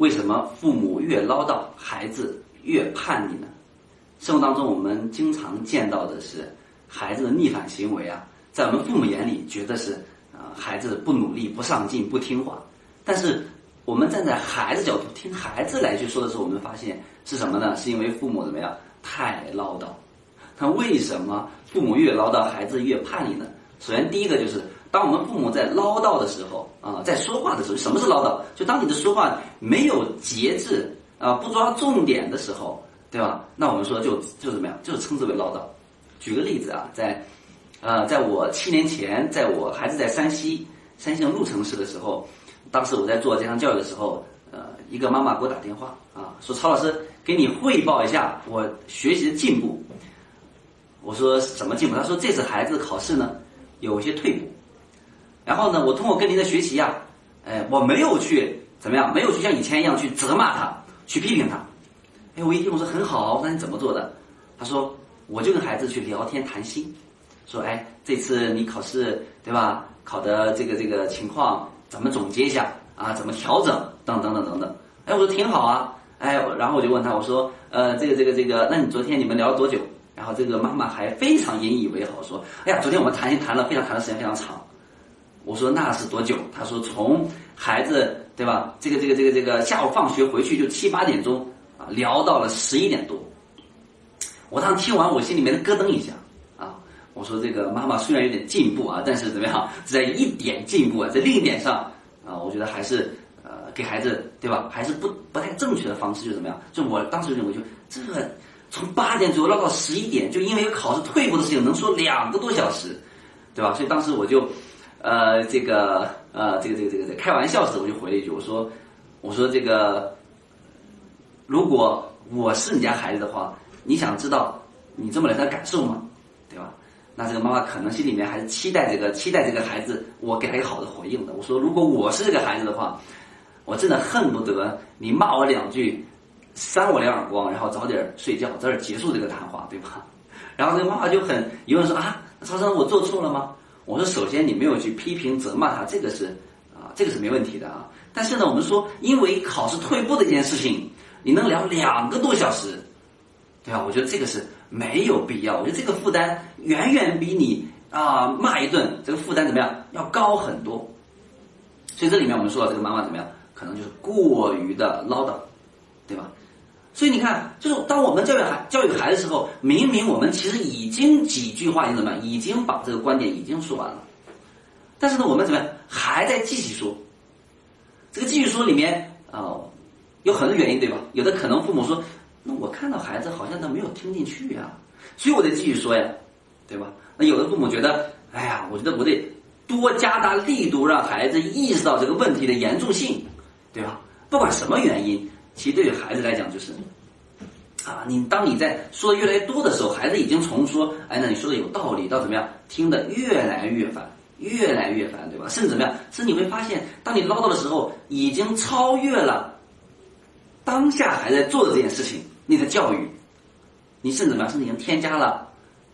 为什么父母越唠叨，孩子越叛逆呢？生活当中，我们经常见到的是孩子的逆反行为啊，在我们父母眼里，觉得是啊，孩子不努力、不上进、不听话。但是，我们站在孩子角度听孩子来去说的时候，我们发现是什么呢？是因为父母怎么样太唠叨。那为什么父母越唠叨，孩子越叛逆呢？首先，第一个就是。当我们父母在唠叨的时候啊，在说话的时候，什么是唠叨？就当你的说话没有节制啊，不抓重点的时候，对吧？那我们说就就怎么样？就是称之为唠叨。举个例子啊，在呃，在我七年前，在我孩子在山西山西的鹿城市的时候，当时我在做健康教育的时候，呃，一个妈妈给我打电话啊，说曹老师给你汇报一下我学习的进步。我说什么进步？他说这次孩子考试呢有些退步。然后呢，我通过跟您的学习呀，哎，我没有去怎么样，没有去像以前一样去责骂他，去批评他。哎，我一听我说很好，那你怎么做的？他说我就跟孩子去聊天谈心，说哎，这次你考试对吧？考的这个这个情况怎么总结一下啊？怎么调整？等等等等等。哎，我说挺好啊。哎，然后我就问他，我说呃，这个这个这个，那你昨天你们聊了多久？然后这个妈妈还非常引以为豪说，哎呀，昨天我们谈心谈了非常谈的时间非常长。我说那是多久？他说从孩子对吧？这个这个这个这个下午放学回去就七八点钟啊，聊到了十一点多。我当时听完，我心里面咯噔一下啊。我说这个妈妈虽然有点进步啊，但是怎么样，在一点进步啊，在另一点上啊，我觉得还是呃给孩子对吧？还是不不太正确的方式，就怎么样？就我当时认为，就这个从八点左右唠到十一点，就因为考试退步的事情，能说两个多小时，对吧？所以当时我就。呃，这个呃，这个这个这个在开玩笑时，我就回了一句，我说，我说这个，如果我是你家孩子的话，你想知道你这么来的感受吗？对吧？那这个妈妈可能心里面还是期待这个期待这个孩子，我给他一个好的回应的。我说，如果我是这个孩子的话，我真的恨不得你骂我两句，扇我两耳光，然后早点睡觉，早点结束这个谈话，对吧？然后这个妈妈就很疑问说啊，超生，我做错了吗？我说，首先你没有去批评责骂他，这个是啊，这个是没问题的啊。但是呢，我们说，因为考试退步的一件事情，你能聊两个多小时，对吧？我觉得这个是没有必要。我觉得这个负担远远比你啊骂一顿这个负担怎么样要高很多。所以这里面我们说这个妈妈怎么样，可能就是过于的唠叨，对吧？所以你看，就是当我们教育孩教育孩子的时候，明明我们其实已经几句话，你怎么样，已经把这个观点已经说完了，但是呢，我们怎么样还在继续说？这个继续说里面啊，有很多原因，对吧？有的可能父母说，那我看到孩子好像他没有听进去呀，所以我得继续说呀，对吧？那有的父母觉得，哎呀，我觉得我得多加大力度，让孩子意识到这个问题的严重性，对吧？不管什么原因。其实对于孩子来讲，就是，啊，你当你在说的越来越多的时候，孩子已经从说，哎，那你说的有道理，到怎么样，听的越来越烦，越来越烦，对吧？甚至怎么样？甚至你会发现，当你唠叨的时候，已经超越了当下还在做的这件事情，你的教育，你甚至怎么样？甚至已经添加了。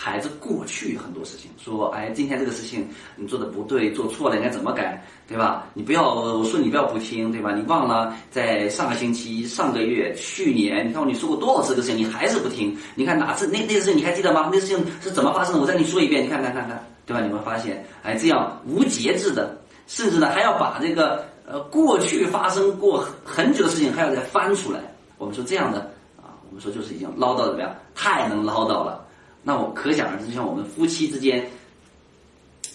孩子过去很多事情，说哎，今天这个事情你做的不对，做错了应该怎么改，对吧？你不要我说你不要不听，对吧？你忘了在上个星期、上个月、去年，你看我你说过多少次这个事情，你还是不听。你看哪次那那个事情你还记得吗？那事情是怎么发生的？我再给你说一遍，你看看看看，对吧？你会发现，哎，这样无节制的，甚至呢还要把这个呃过去发生过很久的事情还要再翻出来。我们说这样的啊，我们说就是已经唠叨怎么样？太能唠叨了。那我可想而知，就像我们夫妻之间，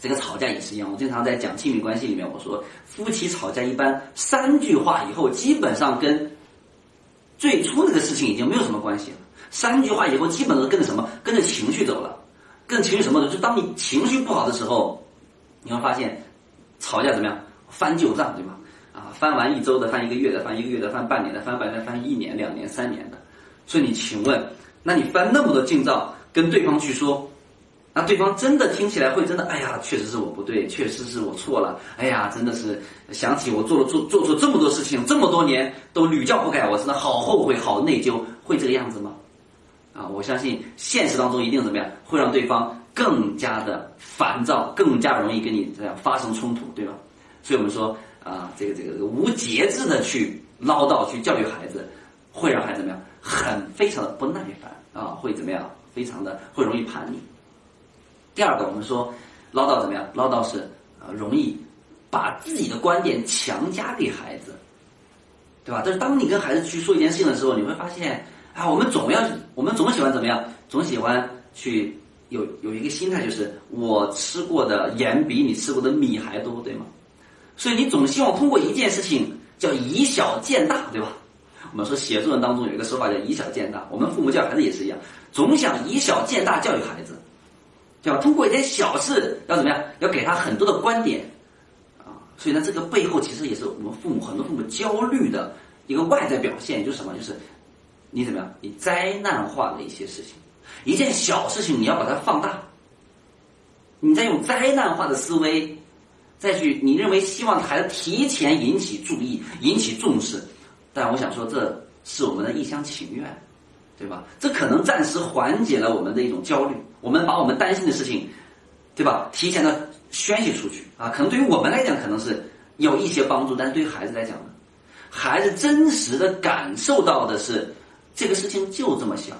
这个吵架也是一样。我经常在讲亲密关系里面，我说夫妻吵架一般三句话以后，基本上跟最初那个事情已经没有什么关系了。三句话以后，基本都跟着什么？跟着情绪走了。跟情绪什么的？就当你情绪不好的时候，你会发现吵架怎么样？翻旧账，对吧？啊，翻完一周的，翻一个月的，翻一个月的，翻半年的，翻半年，翻一年、两年、三年的。所以你请问，那你翻那么多旧账？跟对方去说，那对方真的听起来会真的，哎呀，确实是我不对，确实是我错了，哎呀，真的是想起我做了做做错这么多事情，这么多年都屡教不改，我真的好后悔，好内疚，会这个样子吗？啊，我相信现实当中一定怎么样，会让对方更加的烦躁，更加容易跟你这样发生冲突，对吧？所以我们说啊，这个这个无节制的去唠叨去教育孩子，会让孩子怎么样？很非常的不耐烦啊，会怎么样？非常的会容易叛逆。第二个，我们说唠叨怎么样？唠叨是呃容易把自己的观点强加给孩子，对吧？但是当你跟孩子去说一件事情的时候，你会发现啊，我们总要我们总喜欢怎么样？总喜欢去有有一个心态，就是我吃过的盐比你吃过的米还多，对吗？所以你总希望通过一件事情叫以小见大，对吧？我们说写作文当中有一个说法叫以小见大，我们父母教孩子也是一样，总想以小见大教育孩子。对吧？通过一件小事要怎么样？要给他很多的观点，啊，所以呢，这个背后其实也是我们父母很多父母焦虑的一个外在表现，就是什么？就是你怎么样？你灾难化的一些事情，一件小事情你要把它放大，你在用灾难化的思维再去，你认为希望孩子提前引起注意、引起重视，但我想说，这是我们的一厢情愿。对吧？这可能暂时缓解了我们的一种焦虑，我们把我们担心的事情，对吧？提前的宣泄出去啊，可能对于我们来讲可能是有一些帮助，但是对于孩子来讲呢，孩子真实的感受到的是这个事情就这么小，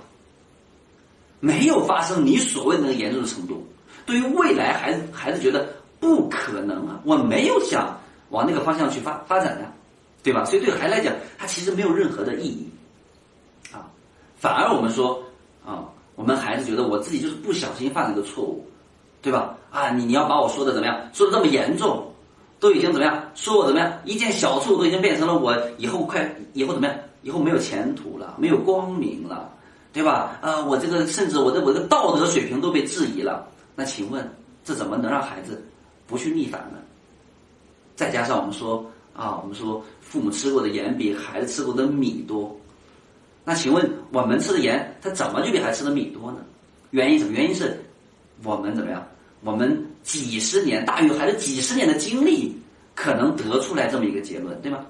没有发生你所谓的那个严重的程度。对于未来，孩子孩子觉得不可能啊，我没有想往那个方向去发发展的，对吧？所以对孩子来讲，他其实没有任何的意义。啊反而我们说啊，我们孩子觉得我自己就是不小心犯了一个错误，对吧？啊，你你要把我说的怎么样？说的这么严重，都已经怎么样？说我怎么样？一件小错误都已经变成了我以后快以后怎么样？以后没有前途了，没有光明了，对吧？啊，我这个甚至我的我的道德水平都被质疑了。那请问这怎么能让孩子不去逆反呢？再加上我们说啊，我们说父母吃过的盐比孩子吃过的米多。那请问我们吃的盐，它怎么就比孩子吃的米多呢？原因什么？原因是我们怎么样？我们几十年大于孩子几十年的经历，可能得出来这么一个结论，对吗？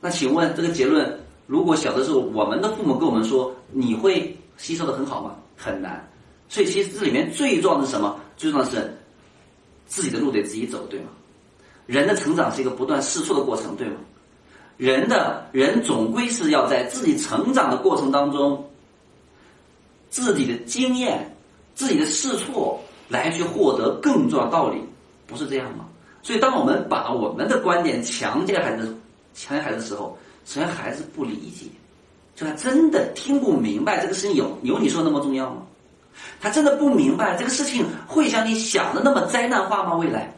那请问这个结论，如果小的时候我们的父母跟我们说，你会吸收的很好吗？很难。所以其实这里面最重要的是什么？最重要的是自己的路得自己走，对吗？人的成长是一个不断试错的过程，对吗？人的人总归是要在自己成长的过程当中，自己的经验、自己的试错来去获得更重要道理，不是这样吗？所以，当我们把我们的观点强加孩子、强加孩子的时候，首先孩子不理解，就他真的听不明白这个事情有有你说那么重要吗？他真的不明白这个事情会像你想的那么灾难化吗？未来，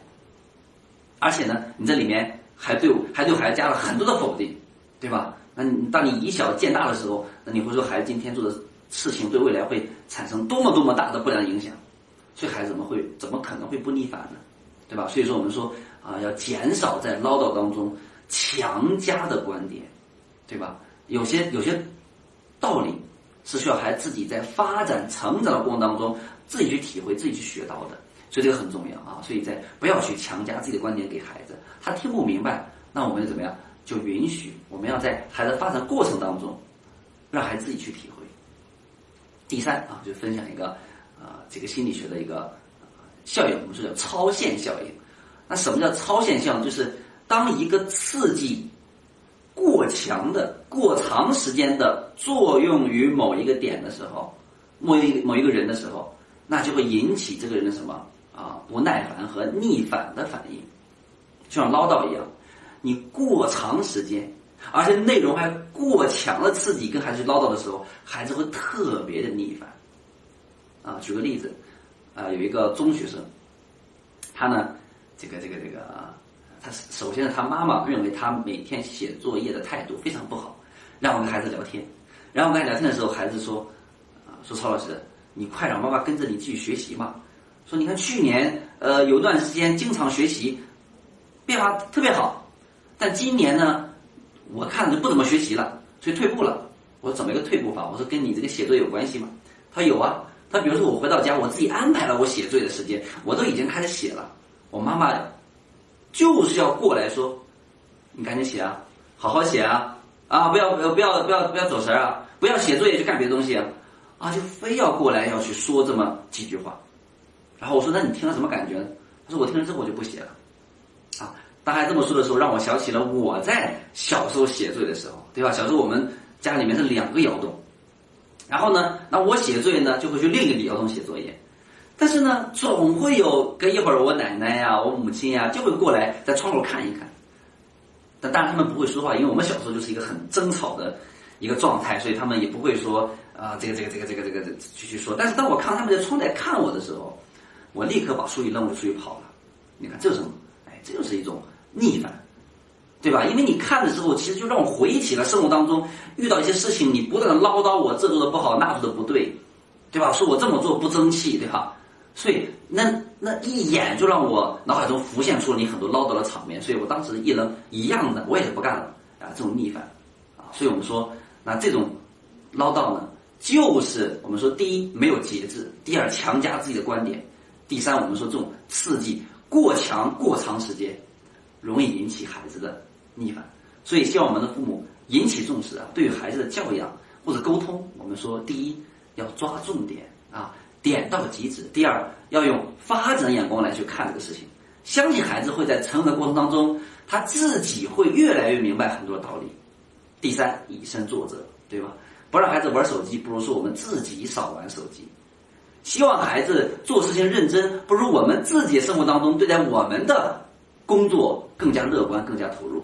而且呢，你这里面。还对还对孩子加了很多的否定，对吧？那你当你以小见大的时候，那你会说孩子今天做的事情对未来会产生多么多么大的不良影响？所以孩子怎么会怎么可能会不逆反呢？对吧？所以说我们说啊，要减少在唠叨当中强加的观点，对吧？有些有些道理是需要孩子自己在发展成长的过程当中自己去体会、自己去学到的。所以这个很重要啊！所以在不要去强加自己的观点给孩子，他听不明白，那我们就怎么样？就允许我们要在孩子发展过程当中，让孩子自己去体会。第三啊，就分享一个啊，这个心理学的一个效应，我们说叫超限效应。那什么叫超限效应？就是当一个刺激过强的、过长时间的作用于某一个点的时候，某一某一个人的时候，那就会引起这个人的什么？啊，不耐烦和逆反的反应，就像唠叨一样，你过长时间，而且内容还过强的刺激，跟孩子唠叨的时候，孩子会特别的逆反。啊，举个例子，啊，有一个中学生，他呢，这个这个这个，他首先呢，他妈妈认为他每天写作业的态度非常不好，让我跟孩子聊天，然后我跟他聊天的时候，孩子说，啊，说曹老师，你快让妈妈跟着你继续学习嘛。说你看去年，呃，有段时间经常学习，变化特别好，但今年呢，我看着就不怎么学习了，所以退步了。我说怎么一个退步法？我说跟你这个写作有关系吗？他有啊。他比如说我回到家，我自己安排了我写作业的时间，我都已经开始写了。我妈妈就是要过来说，你赶紧写啊，好好写啊，啊，不要不要不要不要不要走神啊，不要写作业去干别的东西啊，啊，就非要过来要去说这么几句话。然后我说：“那你听了什么感觉呢？”他说：“我听了之后我就不写了。”啊，当孩子这么说的时候，让我想起了我在小时候写作业的时候，对吧？小时候我们家里面是两个窑洞，然后呢，那我写作业呢就会去另一个窑洞写作业，但是呢，总会有隔一会儿我奶奶呀、我母亲呀就会过来在窗口看一看，但当然他们不会说话，因为我们小时候就是一个很争吵的一个状态，所以他们也不会说啊这个这个这个这个这个继续说。但是当我看到他们在窗台看我的时候，我立刻把书一扔，我就出去跑了。你看这是什么？哎，这就是一种逆反，对吧？因为你看的时候，其实就让我回忆起了生活当中遇到一些事情，你不断的唠叨我这做的不好，那做的不对，对吧？说我这么做不争气，对吧？所以那那一眼就让我脑海中浮现出了你很多唠叨的场面，所以我当时一扔一样的，我也就不干了啊！这种逆反啊，所以我们说，那这种唠叨呢，就是我们说第一没有节制，第二强加自己的观点，第三我们说这种刺激。过强过长时间，容易引起孩子的逆反，所以希望我们的父母引起重视啊。对于孩子的教养或者沟通，我们说第一要抓重点啊，点到即止；第二要用发展眼光来去看这个事情，相信孩子会在成长的过程当中，他自己会越来越明白很多道理。第三以身作则，对吧？不让孩子玩手机，不如说我们自己少玩手机。希望孩子做事情认真，不如我们自己生活当中对待我们的工作更加乐观、更加投入。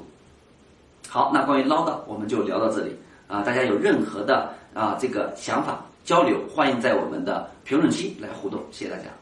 好，那关于唠叨，我们就聊到这里啊！大家有任何的啊这个想法交流，欢迎在我们的评论区来互动。谢谢大家。